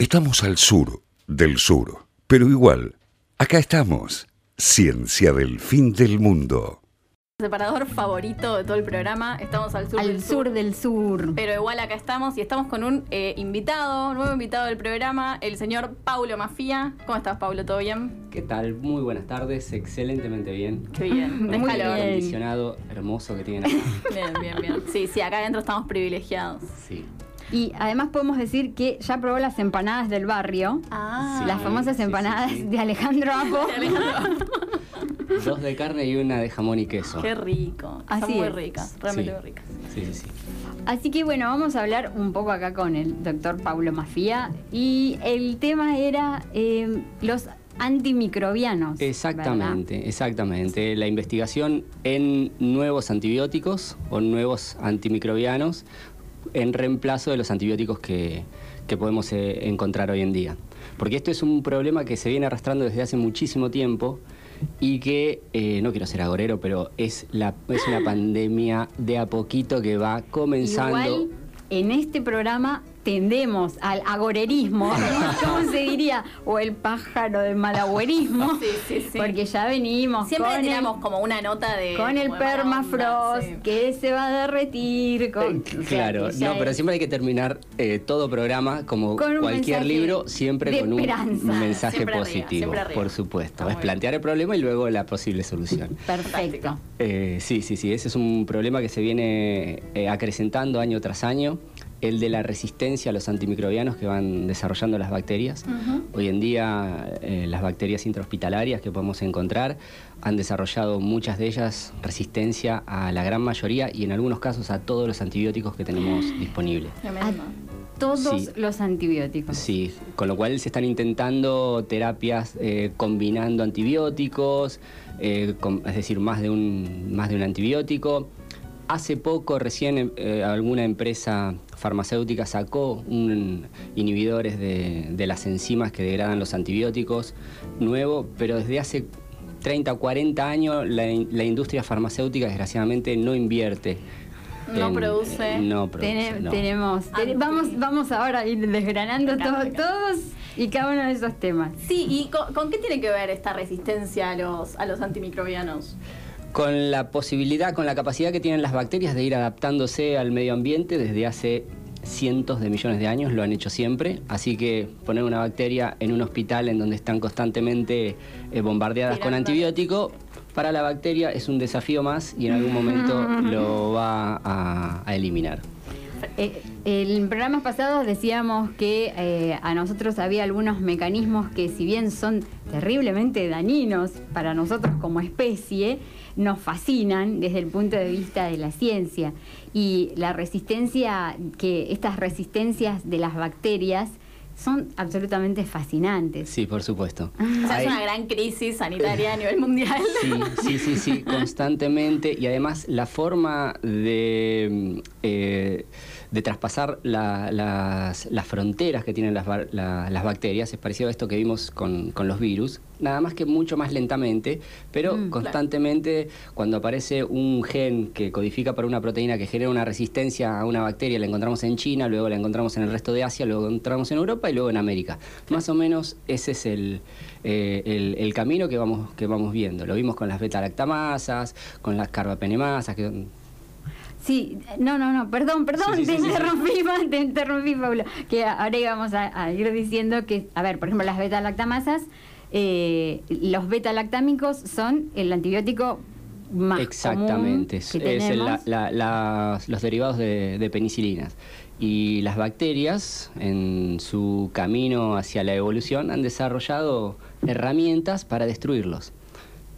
Estamos al sur del sur, pero igual, acá estamos. Ciencia del fin del mundo. Separador favorito de todo el programa. Estamos al sur Al del sur del sur. Pero igual acá estamos y estamos con un eh, invitado, nuevo invitado del programa, el señor Paulo Mafía. ¿Cómo estás, Paulo? ¿Todo bien? ¿Qué tal? Muy buenas tardes, excelentemente bien. Qué bien. Muy Este Déjalo. aire bien. acondicionado hermoso que tienen acá. Bien, bien, bien. Sí, sí, acá adentro estamos privilegiados. Sí. Y además podemos decir que ya probó las empanadas del barrio. Ah, Sí. las famosas sí, sí, empanadas sí. de Alejandro Apo. Dos de carne y una de jamón y queso. Qué rico. Así Son muy es. ricas, realmente Sí. muy ricas. Sí, sí, sí. Así que bueno, vamos a hablar un poco acá con el doctor Paulo Mafía. Y el tema era eh, los antimicrobianos. Exactamente, exactamente. La investigación en nuevos antibióticos o nuevos antimicrobianos en reemplazo de los antibióticos que, que podemos eh, encontrar hoy en día. Porque esto es un problema que se viene arrastrando desde hace muchísimo tiempo y que, eh, no quiero ser agorero, pero es, la, es una pandemia de a poquito que va comenzando. Igual en este programa tendemos al agorerismo, ¿cómo se diría? O el pájaro del malagüerismo. Sí, sí, sí. Porque ya venimos Siempre con tiramos el, como una nota de. con el onda, permafrost sí. que se va a derretir. Con, Eh, o sea, Claro, no, pero siempre hay que terminar eh, todo programa, como cualquier libro, siempre con un mensaje Siempre positivo, arriba. por supuesto. Es plantear el problema y luego la posible solución. Perfecto. Eh, sí, sí, sí, ese es un problema que se viene eh, acrecentando año tras año, el de la resistencia a los antimicrobianos que van desarrollando las bacterias. Hoy en día eh, las bacterias intrahospitalarias que podemos encontrar han desarrollado muchas de ellas resistencia a la gran mayoría y en algunos casos a todos los antibióticos que tenemos disponibles. Todos Sí. los antibióticos. Sí, con lo cual se están intentando terapias eh, combinando antibióticos, eh, con- es decir, más de un, más de un antibiótico. Hace poco, recién, eh, alguna empresa farmacéutica sacó un inhibidores de, de las enzimas que degradan los antibióticos nuevo, pero desde hace 30 o 40 años la, in- la industria farmacéutica desgraciadamente no invierte. No en- produce. No produce, Tene- no. Tenemos, vamos, vamos ahora a ir desgranando todos y cada uno de esos temas. Sí, ¿y con, con qué tiene que ver esta resistencia a los, a los antimicrobianos? Con la posibilidad, con la capacidad que tienen las bacterias de ir adaptándose al medio ambiente desde hace cientos de millones de años, lo han hecho siempre, así que poner una bacteria en un hospital en donde están constantemente eh, bombardeadas con antibiótico, para la bacteria es un desafío más y en algún momento lo va a, a eliminar. Eh, en programas pasados decíamos que eh, a nosotros había algunos mecanismos que si bien son terriblemente dañinos para nosotros como especie, nos fascinan desde el punto de vista de la ciencia. Y la resistencia, que estas resistencias de las bacterias son absolutamente fascinantes. Sí, por supuesto. O sea, Hay- es una gran crisis sanitaria a nivel mundial. Sí, sí, sí, sí, constantemente. Y además la forma de, mm, eh, de traspasar la- las, las fronteras que tienen las, la- las bacterias es parecido a esto que vimos con, con los virus, nada más que mucho más lentamente, pero Mm. constantemente cuando aparece un gen que codifica para una proteína que genera una resistencia a una bacteria, la encontramos en China, luego la encontramos en el resto de Asia, luego la encontramos en Europa y luego en América. Más o menos ese es el, eh, el, el camino que vamos, que vamos viendo. Lo vimos con las beta-lactamasas, con las carbapenemasas, que Sí, no, no, no, perdón, perdón, Sí, sí, te sí, interrumpí, Ma, te interrumpí, Pablo. Que ahora íbamos a, a ir diciendo que, a ver, por ejemplo, las beta-lactamasas, eh, los beta-lactámicos son el antibiótico más Exactamente, común que es el- la- la- los derivados de, de penicilinas. Y las bacterias, en su camino hacia la evolución, han desarrollado herramientas para destruirlos.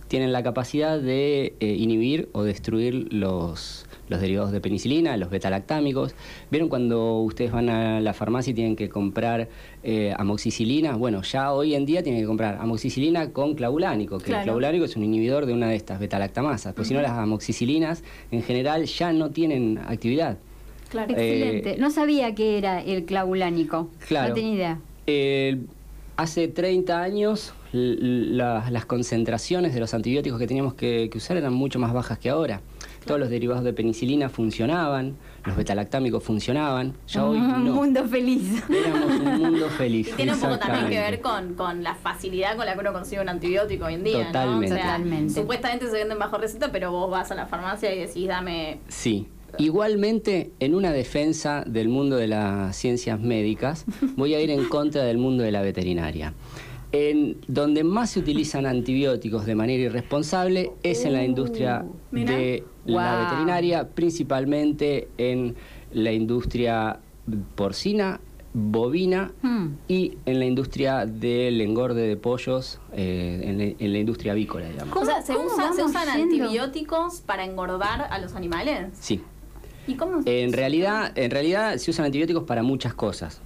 Tienen la capacidad de eh, inhibir o destruir los, los derivados de penicilina, los betalactámicos. ¿Vieron cuando ustedes van a la farmacia y tienen que comprar eh, amoxicilina? Bueno, ya hoy en día tienen que comprar amoxicilina con clavulánico, que Claro. el clavulánico es un inhibidor de una de estas betalactamasas, pues si no las amoxicilinas en general ya no tienen actividad. Claro. Excelente. eh, no sabía que era el clavulánico. Claro. No tenía idea. Eh, hace 30 años la- las concentraciones de los antibióticos que teníamos que, que usar eran mucho más bajas que ahora. Todos los derivados de penicilina funcionaban, los betalactámicos funcionaban, ya hoy un no. mundo feliz. Éramos un mundo feliz. Y tiene un poco también que ver con, con la facilidad con la que uno consigue un antibiótico hoy en día, Totalmente. ¿no? O sea, Totalmente. supuestamente se venden bajo receta, pero vos vas a la farmacia y decís, dame... Sí. Igualmente, en una defensa del mundo de las ciencias médicas, voy a ir en contra del mundo de la veterinaria. En donde más se utilizan antibióticos de manera irresponsable es en la industria mira. de la Wow. veterinaria, principalmente en la industria porcina, bovina Hmm. y en la industria del engorde de pollos, eh, en, la, en la industria avícola, digamos. o sea, ¿se, cómo usa- ¿se vamos usan yendo? antibióticos para engordar a los animales? Sí. ¿Y cómo? En realidad, en realidad se usan antibióticos para muchas cosas.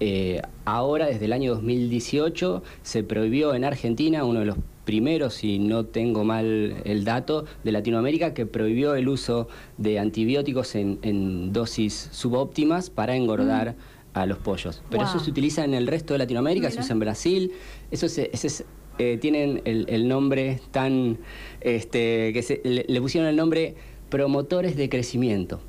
Eh, ahora, desde el año 2018, se prohibió en Argentina, uno de los primeros, si no tengo mal el dato, de Latinoamérica, que prohibió el uso de antibióticos en, en dosis subóptimas para engordar a los pollos. Pero Wow. eso se utiliza en el resto de Latinoamérica, se usa en Brasil, eso se- ese es, eh, tienen el, el nombre tan, este, que se- le, le pusieron el nombre promotores de crecimiento.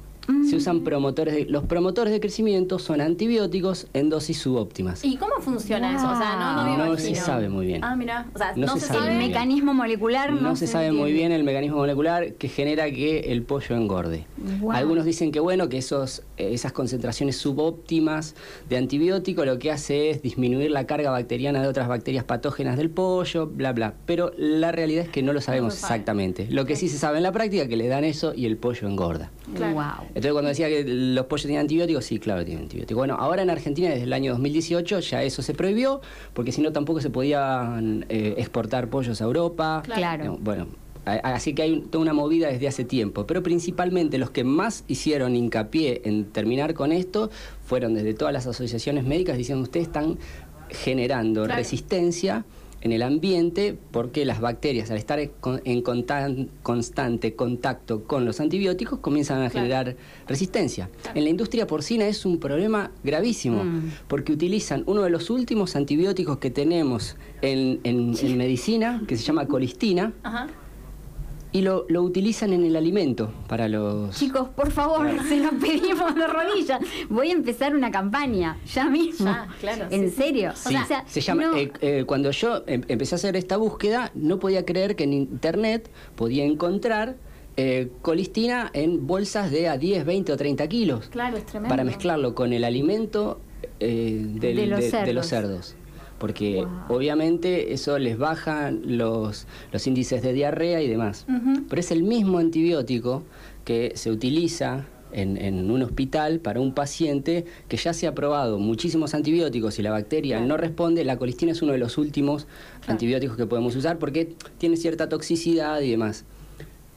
Se usan promotores de, los promotores de crecimiento son antibióticos en dosis subóptimas. ¿Y cómo funciona eso? O sea, no, no me No imagino. se sabe muy bien. Ah, mira. O sea, No no, se se, sabe. El muy bien. mecanismo molecular no, no se sabe muy bien el mecanismo molecular que genera que el pollo engorde. Wow. Algunos dicen que bueno, que esos, esas concentraciones subóptimas de antibiótico lo que hace es disminuir la carga bacteriana de otras bacterias patógenas del pollo, bla bla. Pero la realidad es que no lo sabemos exactamente. Lo que sí se sabe en la práctica es que le dan eso y el pollo engorda. Claro. Wow. Entonces cuando decía que los pollos tienen antibióticos, sí, claro, tienen antibióticos. Bueno, ahora en Argentina desde el año 2018 ya eso se prohibió, porque si no tampoco se podían eh, exportar pollos a Europa. Claro. No, Bueno, así que hay toda una movida desde hace tiempo, pero principalmente los que más hicieron hincapié en terminar con esto fueron desde todas las asociaciones médicas diciendo ustedes están generando Claro. resistencia en el ambiente porque las bacterias al estar en constante contacto con los antibióticos comienzan a Claro. generar resistencia. En la industria porcina es un problema gravísimo Mm. porque utilizan uno de los últimos antibióticos que tenemos en, en- en medicina que se llama colistina Ajá. Y lo, lo utilizan en el alimento para los... Chicos, por favor, se lo pedimos de rodillas. Voy a empezar una campaña, ya mismo. Ya, claro, En sí, serio. Sí, O sea, se llama. no- eh, eh, cuando yo em- empecé a hacer esta búsqueda, no podía creer que en internet podía encontrar eh, colistina en bolsas de a 10, 20 o 30 kilos. Claro, es tremendo. Para mezclarlo con el alimento eh, del- De los de, de cerdos. los cerdos. Porque Wow. obviamente eso les baja los, los índices de diarrea y demás. Pero es el mismo antibiótico que se utiliza en, en un hospital para un paciente que ya se ha probado muchísimos antibióticos y la bacteria Claro. no responde. La colistina es uno de los últimos Claro. antibióticos que podemos usar porque tiene cierta toxicidad y demás.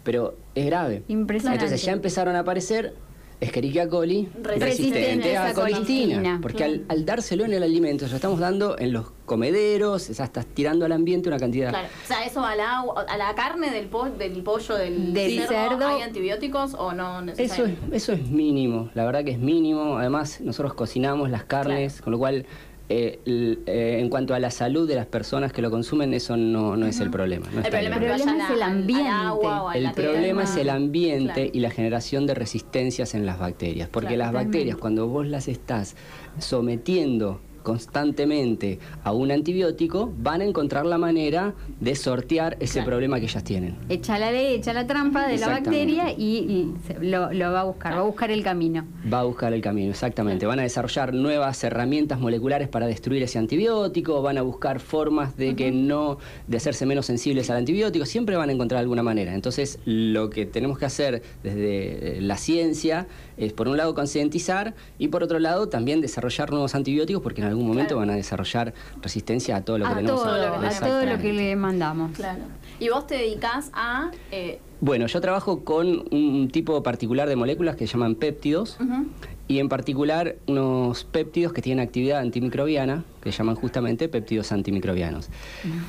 Pero es grave. Impresionante. Entonces ya empezaron a aparecer Escherichia coli Resistente resistente a a colistina. colistina. Porque al, al dárselo en el alimento, lo estamos dando en los comederos, ya estás tirando al ambiente una cantidad. Claro. O sea, eso a la, agua- a la carne del, po- del pollo, del, Del cerdo. ¿hay antibióticos o no Eso necesariamente? es, eso es mínimo, la verdad que es mínimo. Además, nosotros cocinamos las carnes, Claro. con lo cual, eh, eh, en cuanto a la salud de las personas que lo consumen, eso no, no es el problema. no El problema es que el ambiente. al agua o a El la problema tierra. es el ambiente Claro. y la generación de resistencias en las bacterias, porque Claro, las bacterias cuando vos las estás sometiendo constantemente a un antibiótico, van a encontrar la manera de sortear ese Claro. problema que ellas tienen. Echa la ley, echa la trampa de la bacteria y, lo, lo va a buscar, va a buscar el camino. Va a buscar el camino, exactamente. Van a desarrollar nuevas herramientas moleculares para destruir ese antibiótico, van a buscar formas de que no, de hacerse menos sensibles al antibiótico, siempre van a encontrar alguna manera. Entonces, lo que tenemos que hacer desde la ciencia es, por un lado, concientizar y, por otro lado, también desarrollar nuevos antibióticos, porque en algún momento Claro. van a desarrollar resistencia a todo lo que A tenemos. todo, lo que a todo lo que le mandamos. Claro. Y vos te dedicas a... eh, Bueno, yo trabajo con un tipo particular de moléculas que se llaman péptidos. ujú. Y en particular unos péptidos que tienen actividad antimicrobiana, que se llaman justamente péptidos antimicrobianos.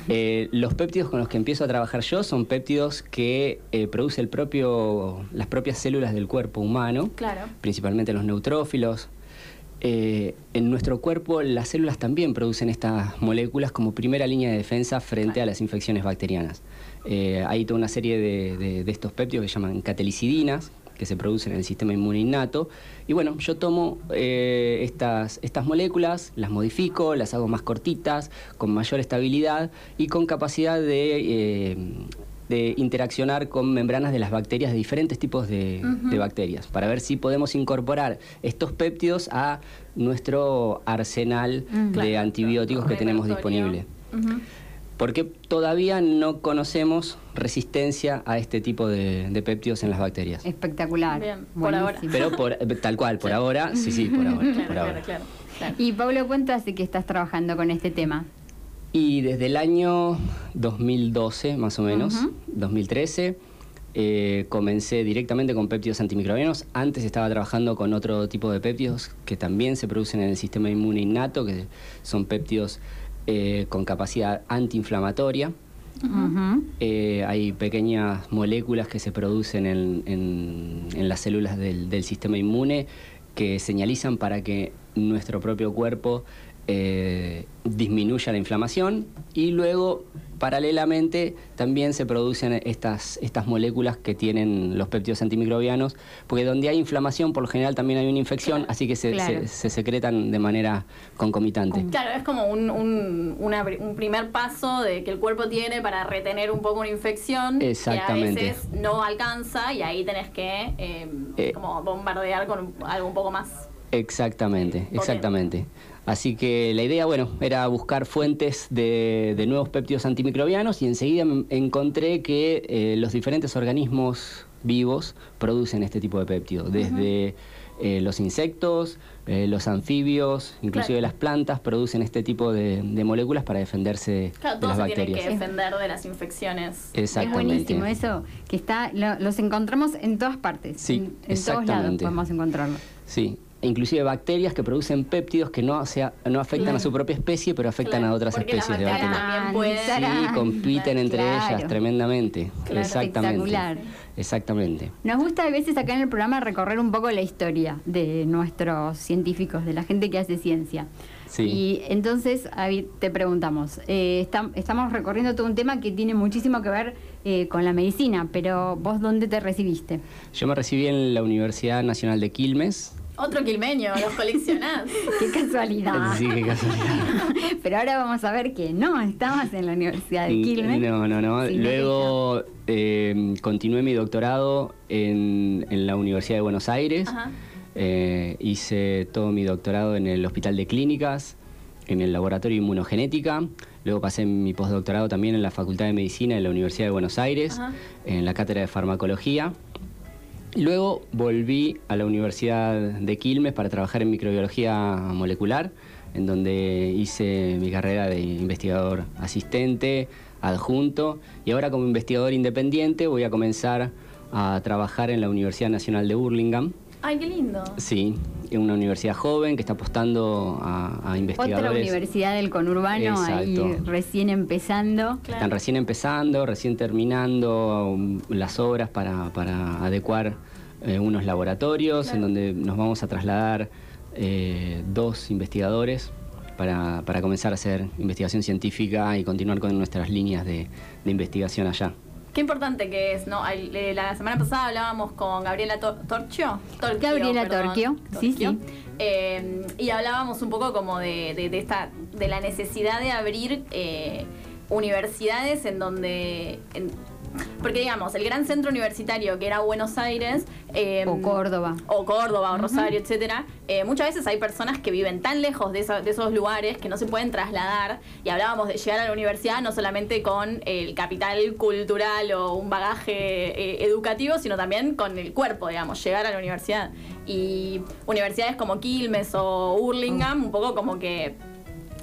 Eh, los péptidos con los que empiezo a trabajar yo son péptidos que eh, produce el propio, las propias células del cuerpo humano, Claro. principalmente los neutrófilos. Eh, en nuestro cuerpo las células también producen estas moléculas como primera línea de defensa frente a las infecciones bacterianas. Eh, hay toda una serie de, de- de estos péptidos que se llaman catelicidinas, que se producen en el sistema inmune innato. Y bueno, yo tomo eh, estas, estas moléculas, las modifico, las hago más cortitas, con mayor estabilidad y con capacidad de, eh, de interaccionar con membranas de las bacterias, de diferentes tipos de, de bacterias, para ver si podemos incorporar estos péptidos a nuestro arsenal de Claro, antibióticos que tenemos disponible. Ujú. Porque todavía no conocemos resistencia a este tipo de, de péptidos en las bacterias. Espectacular. Bien, por ahora. Pero por, tal cual, por ahora, sí, sí, por ahora. Claro, por claro, ahora. claro, claro. Y Pablo, ¿cuánto hace que estás trabajando con este tema? Y desde el año 2012, más o menos, Ujú. 2013, eh, comencé directamente con péptidos antimicrobianos. Antes estaba trabajando con otro tipo de péptidos que también se producen en el sistema inmune innato, que son péptidos eh, con capacidad antiinflamatoria. Eh, hay pequeñas moléculas que se producen en, en- en las células del, del sistema inmune que señalizan para que nuestro propio cuerpo eh, disminuya la inflamación y luego paralelamente también se producen estas, estas moléculas que tienen los péptidos antimicrobianos porque donde hay inflamación por lo general también hay una infección así que se, Claro. se- se secretan de manera concomitante. Claro, es como un, un, una pri- un primer paso de que el cuerpo tiene para retener un poco una infección Exactamente. que a veces no alcanza y ahí tenés que eh, Eh. como bombardear con algo un poco más Exactamente, Potente. exactamente. Así que la idea, bueno, era buscar fuentes de, de nuevos péptidos antimicrobianos y enseguida encontré que eh, los diferentes organismos vivos producen este tipo de péptidos, desde eh, los insectos, eh, los anfibios, inclusive Claro. las plantas producen este tipo de, de moléculas para defenderse Claro, de todos las se tienen bacterias. que defender de las infecciones. Es Exactamente. buenísimo eso, que está, lo- los encontramos en todas partes. Sí, en, en todos lados exactamente. podemos encontrarlo. Sí, e inclusive bacterias que producen péptidos que no, sea, no afectan Claro. a su propia especie, pero afectan Claro, a otras porque las especies de bacterias pueden- Sí, compiten entre claro. ellas tremendamente. Claro. Exactamente. Espectacular. Exactamente. Nos gusta a veces acá en el programa recorrer un poco la historia de nuestros científicos, de la gente que hace ciencia. Sí. Y entonces ahí te preguntamos, eh, estam- estamos recorriendo todo un tema que tiene muchísimo que ver eh, con la medicina, pero vos dónde te recibiste? Yo me recibí en la Universidad Nacional de Quilmes. Otro quilmeño, los coleccionás. Qué casualidad. Sí, qué casualidad. pero ahora vamos a ver que no, estabas en la Universidad de Quilmes. No, no, no. Luego eh, continué mi doctorado en, en la Universidad de Buenos Aires. Ajá. Eh, hice todo mi doctorado en el Hospital de Clínicas, en el Laboratorio de Inmunogenética. Luego pasé mi postdoctorado también en la Facultad de Medicina de la Universidad de Buenos Aires, Ajá. en la Cátedra de Farmacología. Luego volví a la Universidad de Quilmes para trabajar en microbiología molecular, en donde hice mi carrera de investigador asistente, adjunto, y ahora como investigador independiente voy a comenzar a trabajar en la Universidad Nacional de Burlingame. Ay, qué lindo. Sí, es una universidad joven que está apostando a, a investigadores. Otra universidad del conurbano, ahí Exacto. recién empezando. Claro. Están recién empezando, recién terminando um, las obras para, para adecuar eh, unos laboratorios Claro. en donde nos vamos a trasladar eh, dos investigadores para, para comenzar a hacer investigación científica y continuar con nuestras líneas de, de investigación allá. Qué importante que es, ¿no? Eh, La semana pasada hablábamos con Gabriela Tor- Torchio. Torquio, Gabriela perdón. Torquio, sí, sí. Eh, y hablábamos un poco como de, de- de esta, de la necesidad de abrir eh, universidades en donde. en- porque digamos, el gran centro universitario que era Buenos Aires. eh, O Córdoba. o Córdoba o Rosario, etcétera, eh, muchas veces hay personas que viven tan lejos de, esa- de esos lugares que no se pueden trasladar. Y hablábamos de llegar a la universidad no solamente con el capital cultural o un bagaje eh, educativo, sino también con el cuerpo, digamos, llegar a la universidad. Y universidades como Quilmes o Hurlingham, un poco como que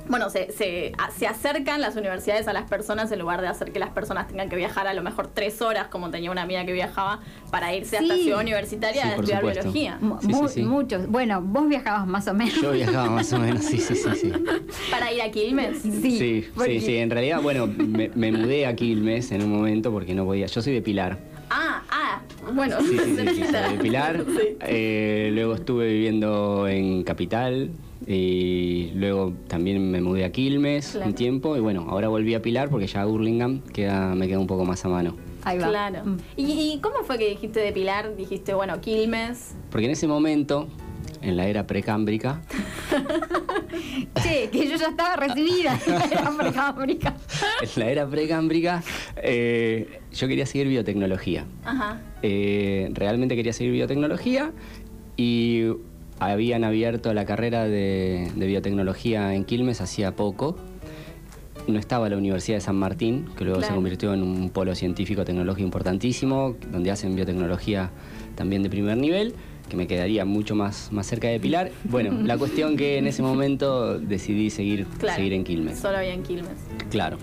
bueno, se, se, a- se acercan las universidades a las personas en lugar de hacer que las personas tengan que viajar a lo mejor tres horas, como tenía una amiga que viajaba, para irse hasta Sí. Ciudad Universitaria Sí, a estudiar supuesto. biología. Sí, sí, mu- sí. Muchos. Bueno, vos viajabas más o menos. Yo viajaba más o menos, sí, sí, sí, sí. Para ir a Quilmes. Sí, Sí, sí, porque- sí. En realidad, bueno, me, me mudé a Quilmes en un momento porque no podía. Yo soy de Pilar. Ah, ah, bueno. Sí, sí, sí, sí, soy de Pilar. Sí. Eh, luego estuve viviendo en Capital Y luego también me mudé a Quilmes Claro. un tiempo y bueno, ahora volví a Pilar porque ya Burlingame queda, me queda un poco más a mano. Ahí va. Claro. Mm. ¿Y, y cómo fue que dijiste de Pilar? Dijiste, bueno, Quilmes. Porque en ese momento, en la era precámbrica, Che, que yo ya estaba recibida en la precámbrica. en la era precámbrica, eh, yo quería seguir biotecnología. Ajá. Eh, realmente quería seguir biotecnología y habían abierto la carrera de, de biotecnología en Quilmes hacía poco. No estaba la Universidad de San Martín, que luego se convirtió en un polo científico tecnológico importantísimo, donde hacen biotecnología también de primer nivel, que me quedaría mucho más, más cerca de Pilar. Bueno, la cuestión que en ese momento decidí seguir, Claro. seguir en Quilmes. Solo había en Quilmes. Claro.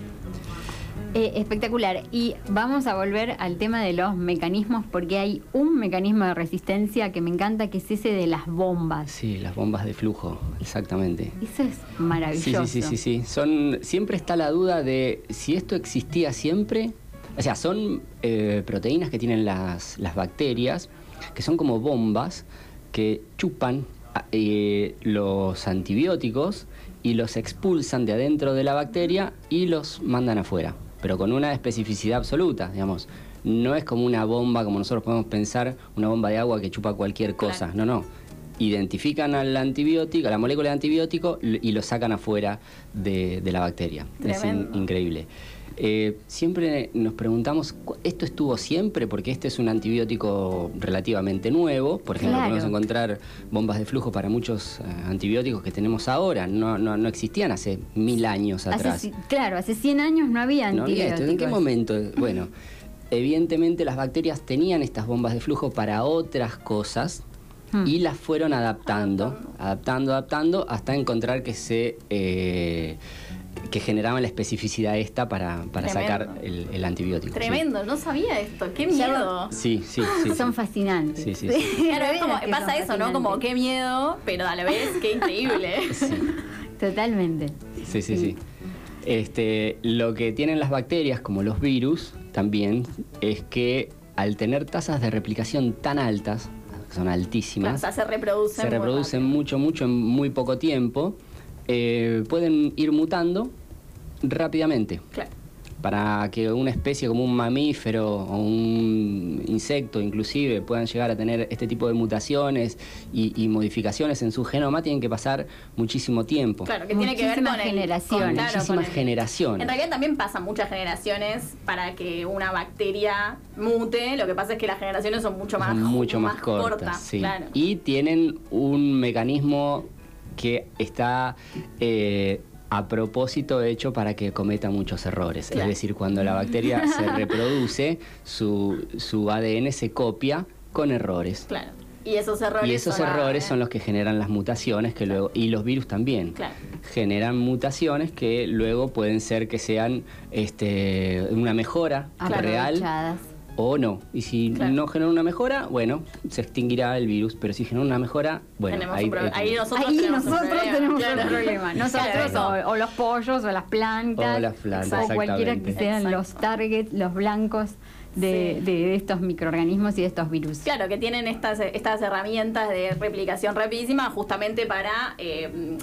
Eh, espectacular. Y vamos a volver al tema de los mecanismos, porque hay un mecanismo de resistencia que me encanta, que es ese de las bombas. Sí, las bombas de flujo, exactamente. Eso es Sí, maravilloso. sí, sí, sí, sí. Son, siempre está la duda de si esto existía siempre. O sea, son eh, proteínas que tienen las, las bacterias, que son como bombas que chupan a- eh, los antibióticos y los expulsan de adentro de la bacteria y los mandan afuera, pero con una especificidad absoluta, digamos. No es como una bomba, como nosotros podemos pensar, una bomba de agua que chupa cualquier cosa. Claro. No, no identifican al antibiótico, a la molécula de antibiótico y lo sacan afuera de, de la bacteria. Es in- increíble. Eh, siempre nos preguntamos, ¿cu- ¿esto estuvo siempre? Porque este es un antibiótico relativamente nuevo. Por ejemplo, Claro. podemos encontrar bombas de flujo para muchos eh, antibióticos que tenemos ahora. No, no, no existían hace mil años atrás. claro, hace 100 años no había No había antibióticos. esto. ¿En qué momento? Bueno, evidentemente las bacterias tenían estas bombas de flujo para otras cosas Hmm. y las fueron adaptando, adaptando, adaptando, hasta encontrar que se eh, que generaban la especificidad esta para, para sacar el, el antibiótico. sí. Tremendo, no sabía esto. Qué miedo. Sí, sí, sí. sí. Son fascinantes. Sí, sí, sí. Claro, es como, pasa eso, ¿no? Como qué miedo, pero a la vez qué increíble. Totalmente. Sí, sí, sí. Este, lo que tienen las bacterias, como los virus, también, es que al tener tasas de replicación tan altas, son Claro, altísimas, o sea, se reproducen. se mucho, mucho en muy poco tiempo, eh, pueden ir mutando rápidamente. Claro. Para que una especie como un mamífero o un insecto inclusive puedan llegar a tener este tipo de mutaciones y, y modificaciones en su genoma, tienen que pasar muchísimo tiempo. Claro, que tiene que ver con el- generaciones. con- claro, con Muchísimas el- generaciones. En realidad también pasan muchas generaciones para que una bacteria mute. Lo que pasa es que las generaciones son mucho más, Son mucho más, cortas, sí. Claro. Y tienen un mecanismo que está eh, a propósito hecho para que cometa muchos errores. Claro. Es decir, cuando la bacteria se reproduce, su, su ADN se copia con errores. Claro. Y esos errores. Y esos son errores son los que generan las mutaciones que luego y los virus también Claro. generan mutaciones que luego pueden ser que sean este, una mejora real Aprovechadas. O no. Y si Claro. no genera una mejora, bueno, se extinguirá el virus. Pero si genera una mejora, bueno, Tenemos ahí, un problema. Ahí nosotros Ahí tenemos un nosotros problema, tenemos claro. un problema. Nosotros Claro, o, o los pollos o las plantas. O las plantas, o cualquiera que sean Exacto. los targets, los blancos de, Sí. de- de estos microorganismos y de estos virus. Claro, que tienen estas, estas herramientas de replicación rapidísima justamente para eh,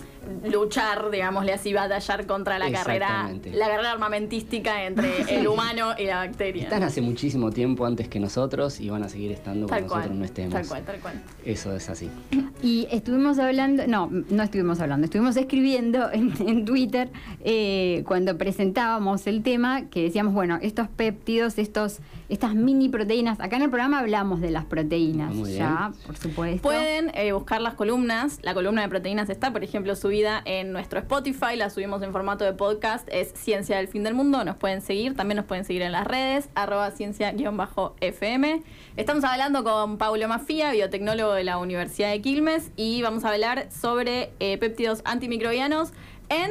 luchar, digámosle así, batallar contra la carrera, la carrera armamentística entre el humano y la bacteria. Están hace muchísimo tiempo antes que nosotros y van a seguir estando tal cuando cual, nosotros no estemos. tal cual, tal cual. Eso es así. Y estuvimos hablando, no, no estuvimos hablando, estuvimos escribiendo en, en Twitter eh, cuando presentábamos el tema que decíamos, bueno, estos péptidos, estos, estas mini proteínas, acá en el programa hablamos de las proteínas, Muy bien. ya, por supuesto. Pueden eh, buscar las columnas. La columna de proteínas está, por ejemplo, subida en nuestro Spotify. La subimos en formato de podcast. Es Ciencia del Fin del Mundo. Nos pueden seguir. También nos pueden seguir en las redes. Arroba ciencia-fm. Estamos hablando con Paulo Mafía, biotecnólogo de la Universidad de Quilmes. Y vamos a hablar sobre eh, péptidos antimicrobianos en...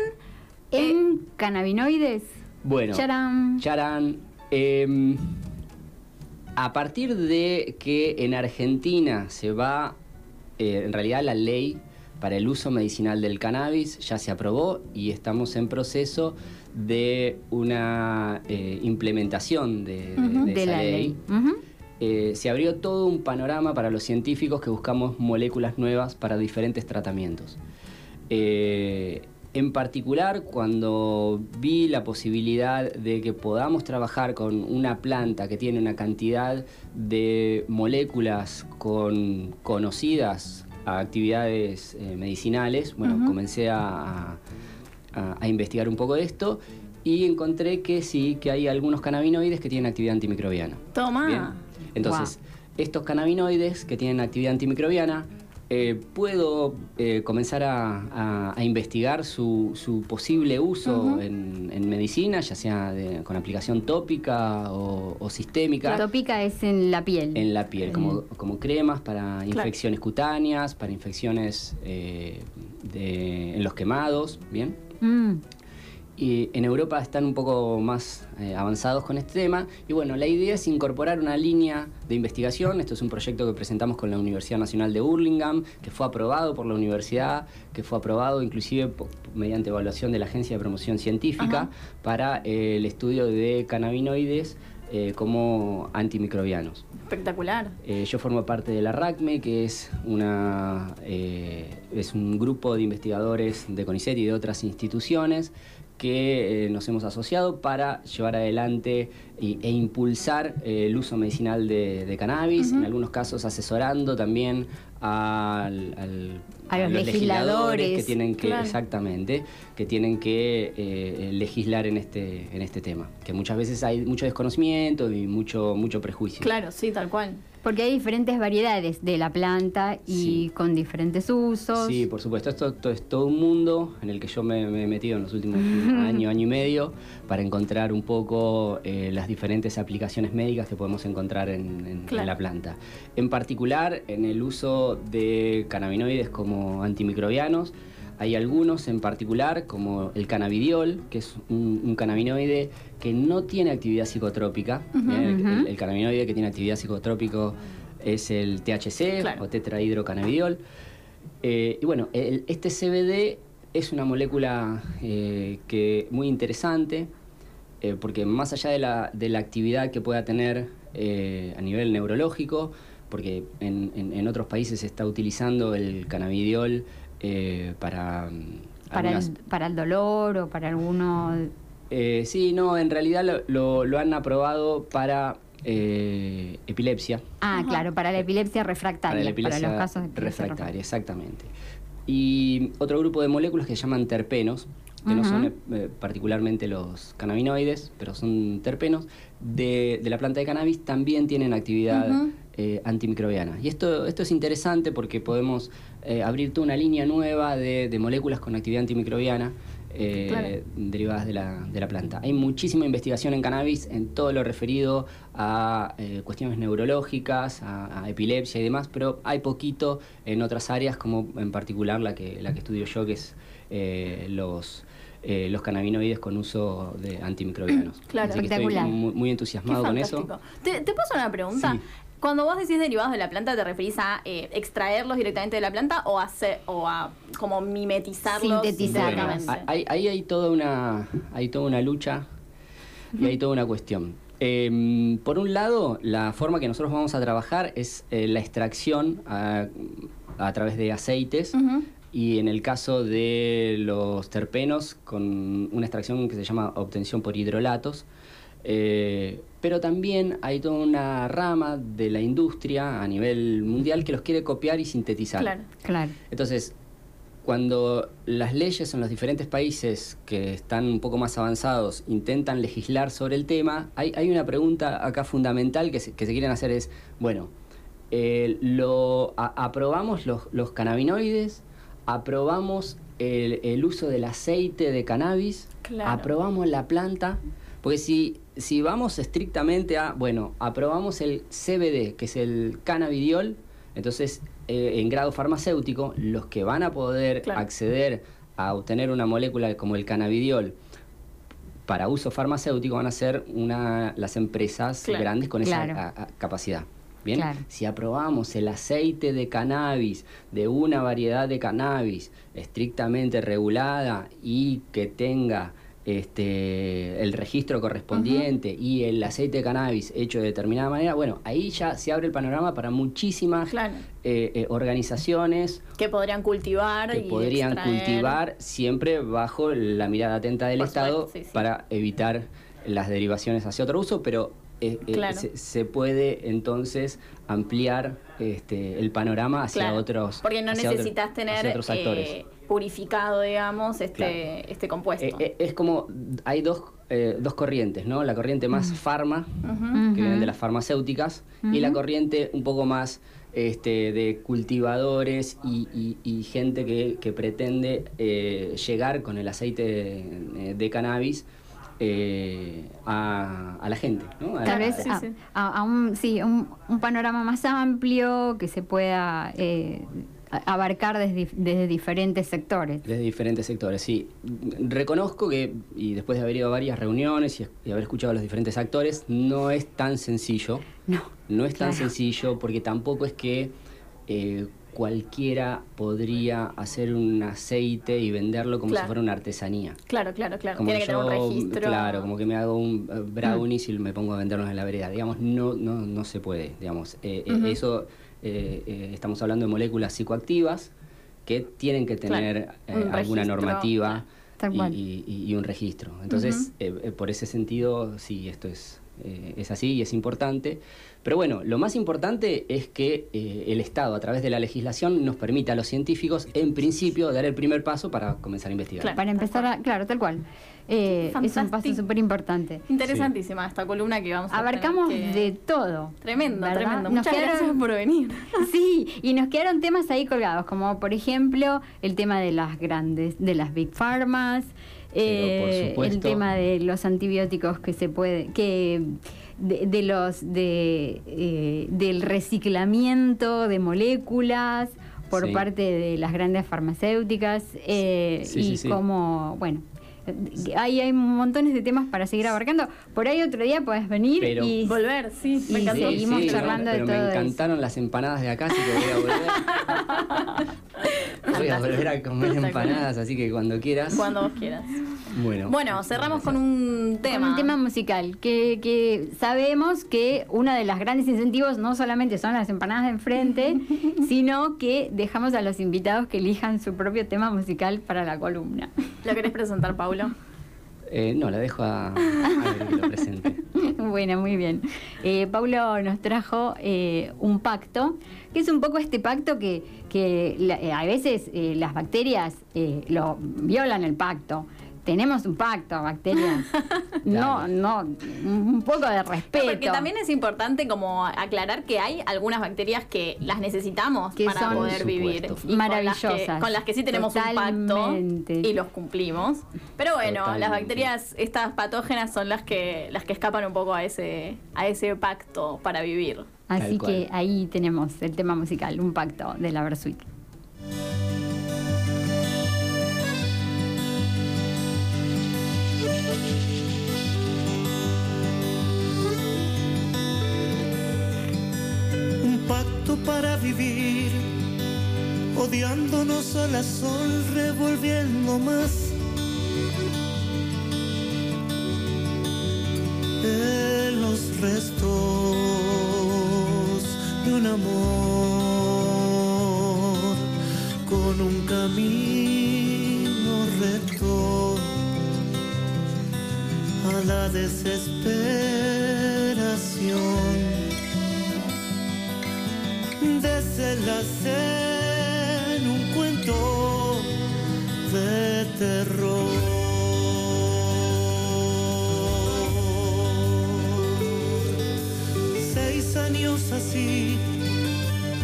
En cannabinoides. Bueno, Charán. Charán, em, a partir de que en Argentina se va, eh, en realidad la ley para el uso medicinal del cannabis ya se aprobó y estamos en proceso de una eh, implementación de, esa la ley. Eh, se abrió todo un panorama para los científicos que buscamos moléculas nuevas para diferentes tratamientos. Eh, en particular, cuando vi la posibilidad de que podamos trabajar con una planta que tiene una cantidad de moléculas con, conocidas a actividades eh, medicinales, bueno, comencé a, investigar un poco de esto y encontré que sí, que hay algunos cannabinoides que tienen actividad antimicrobiana. Toma. Entonces, estos cannabinoides que tienen actividad antimicrobiana eh, puedo eh, comenzar a, investigar su, posible uso en, medicina, ya sea con aplicación tópica o, sistémica. La tópica es en la piel. En la piel, como, cremas para infecciones cutáneas, para infecciones eh, en los quemados, ¿bien? Mm. Y en Europa están un poco más eh, avanzados con este tema. Y bueno, la idea es incorporar una línea de investigación. Esto es un proyecto que presentamos con la Universidad Nacional de Burlingame, que fue aprobado por la universidad, que fue aprobado inclusive mediante evaluación de la Agencia de Promoción Científica para eh, el estudio de cannabinoides eh, como antimicrobianos. Espectacular. yo formo parte de la RACME, que es, una, es un grupo de investigadores de CONICET y de otras instituciones que eh, nos hemos asociado para llevar adelante e impulsar eh, el uso medicinal de, cannabis, en algunos casos asesorando también a los, legisladores, que tienen que exactamente que tienen que eh, legislar en este en este tema. Que muchas veces hay mucho desconocimiento y mucho mucho prejuicio. Claro sí tal cual. Porque hay diferentes variedades de la planta y con diferentes usos. Sí, por supuesto. Esto, es todo un mundo en el que yo me, he metido en los últimos años, año y medio, para encontrar un poco eh, las diferentes aplicaciones médicas que podemos encontrar en, la planta. En particular, en el uso de cannabinoides como antimicrobianos. Hay algunos en particular, como el cannabidiol, que es un, cannabinoide que no tiene actividad psicotrópica. el, cannabinoide que tiene actividad psicotrópica es el THC o tetrahidrocannabidiol. Eh, y bueno, este CBD es una molécula eh, que muy interesante, eh, porque más allá de la, de la, actividad que pueda tener a nivel neurológico, porque en, en, otros países se está utilizando el cannabidiol eh, para... Para, el, para el dolor o para alguno... Eh, sí, no, en realidad lo, lo, han aprobado para eh, epilepsia. Ah, claro, para la epilepsia refractaria. Para, los casos de refractaria, exactamente. Y otro grupo de moléculas que se llaman terpenos, que no son particularmente los cannabinoides, pero son terpenos, de, de, la planta de cannabis también tienen actividad eh, antimicrobiana. Y esto, esto es interesante porque podemos eh, abrir toda una línea nueva de, moléculas con actividad antimicrobiana eh, derivadas de la, de la, planta. Hay muchísima investigación en cannabis en todo lo referido a cuestiones neurológicas, a, epilepsia y demás, pero hay poquito en otras áreas, como en particular la que, la que estudio yo, que es los... los cannabinoides con uso de antimicrobianos. Claro, estoy muy, entusiasmado con eso. ¿Te, ¿Te, paso una pregunta? Cuando vos decís derivados de la planta, ¿te referís a eh, extraerlos directamente de la planta o a, hacer, o a como mimetizarlos? Sintetizarlos. ahí, hay, toda una, hay toda una lucha y hay toda una cuestión. Em, por un lado, la forma que nosotros vamos a trabajar es eh, la extracción a, través de aceites y en el caso de los terpenos con una extracción que se llama obtención por hidrolatos. Eh, pero también hay toda una rama de la industria a nivel mundial que los quiere copiar y sintetizar. Claro, claro. Entonces, cuando las leyes en los diferentes países que están un poco más avanzados intentan legislar sobre el tema, hay, una pregunta acá fundamental que se, quieren hacer es, bueno, eh, lo, aprobamos los, cannabinoides, aprobamos el, uso del aceite de cannabis, aprobamos la planta, porque si, si vamos estrictamente a, bueno, aprobamos el CBD, que es el cannabidiol, entonces eh, en grado farmacéutico, los que van a poder acceder a obtener una molécula como el cannabidiol para uso farmacéutico van a ser una, las empresas grandes con esa capacidad. Bien, si aprobamos el aceite de cannabis de una variedad de cannabis estrictamente regulada y que tenga este, el registro correspondiente y el aceite de cannabis hecho de determinada manera, bueno, ahí ya se abre el panorama para muchísimas Claro. eh, eh, organizaciones Que podrían cultivar que y podrían extraer. cultivar siempre bajo la mirada atenta del Por Estado supuesto, sí, sí. para evitar las derivaciones hacia otro uso, pero eh, eh, Claro. se, se puede entonces ampliar este, el panorama hacia Claro, otros Porque no otro- necesitas tener otros actores. eh, purificado, digamos, este, Claro. este compuesto. Eh, es como, hay dos, dos corrientes, ¿no? La corriente más farma, que vienen de las farmacéuticas, y la corriente un poco más este, de cultivadores y, y- y gente que, que pretende llegar con el aceite de, de cannabis eh, a, a la gente, ¿no? A Tal la- vez sí, a, sí. a- a un, sí, un, un panorama más amplio que se pueda eh, abarcar desde, desde diferentes sectores. Desde diferentes sectores, sí. Reconozco que, y después de haber ido a varias reuniones y, y haber escuchado a los diferentes actores, no es tan sencillo. No. No es tan sencillo porque tampoco es que eh, cualquiera podría hacer un aceite y venderlo como Claro. si fuera una artesanía. Claro, claro, claro. Como Tiene que tener un yo, registro. Claro, como que me hago un eh, brownies y me pongo a venderlos en la vereda. Digamos, no, no, no se puede. Digamos, Eh, eh, eso eh, estamos hablando de moléculas psicoactivas que tienen que tener Claro, alguna normativa y, y- y- un registro. Entonces, por ese sentido, sí, esto es, eh, es así y es importante. Pero bueno, lo más importante es que eh, el Estado, a través de la legislación, nos permita a los científicos, en principio, dar el primer paso para comenzar a investigar. Claro. Para empezar, a, claro, tal cual. Eh, es un paso súper importante. Interesantísima esta columna que vamos a Abarcamos tener que- de todo. Tremendo, ¿verdad? tremendo. Nos Muchas quedaron- gracias por venir. Sí, y nos quedaron temas ahí colgados, como por ejemplo el tema de las grandes, de las big farmas, Pero, por eh, el tema de los antibióticos que se puede, que de, de los de eh, del reciclamiento de moléculas por Sí. parte de las grandes farmacéuticas eh, Sí, y sí, sí. como bueno. eh, Ahí hay montones de temas para seguir abarcando. Por ahí otro día puedes venir Pero- y Volver, sí, me y encantó. seguimos Sí, charlando de pero todo me eso. encantaron las empanadas de acá, así que voy a volver. voy a volver a comer empanadas, así que cuando quieras. Cuando vos quieras. Bueno. Bueno, cerramos con un tema. Con un tema musical, que, que sabemos que uno de los grandes incentivos no solamente son las empanadas de enfrente, sino que dejamos a los invitados que elijan su propio tema musical para la columna. ¿Lo querés presentar, Paulo? Eh, no, la dejo a, a ver que lo presente. bueno, muy bien. Eh, Paulo nos trajo eh, un pacto, que es un poco este pacto que, que eh, a veces eh, las bacterias lo violan el pacto. Tenemos un pacto, bacterias. No, no, un poco de respeto. Porque también es importante como aclarar que hay algunas bacterias que las necesitamos Que para son- poder vivir. Y con las que- Maravillosas. Con las, que, sí tenemos Totalmente. un pacto y los cumplimos. Pero bueno, Totalmente. las bacterias, estas patógenas son las que, las que escapan un poco a ese, a ese pacto para vivir. Así que ahí tenemos el tema musical, un pacto de la Versuit. Para vivir, odiándonos a la sol, revolviendo más. En los restos de un amor con un camino recto a la desesperación desenlace en un cuento de terror. Seis años así,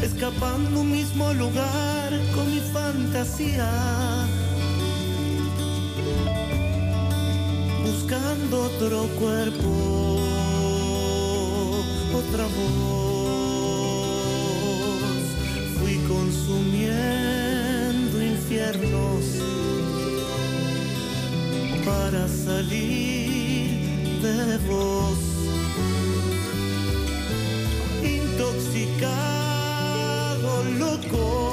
escapando un mismo lugar con mi fantasía. Buscando otro cuerpo, otra voz. Consumiendo infiernos para salir de vos. Intoxicado, loco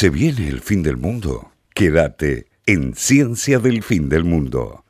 ¿Se viene el fin del mundo? Quédate en Ciencia del Fin del Mundo.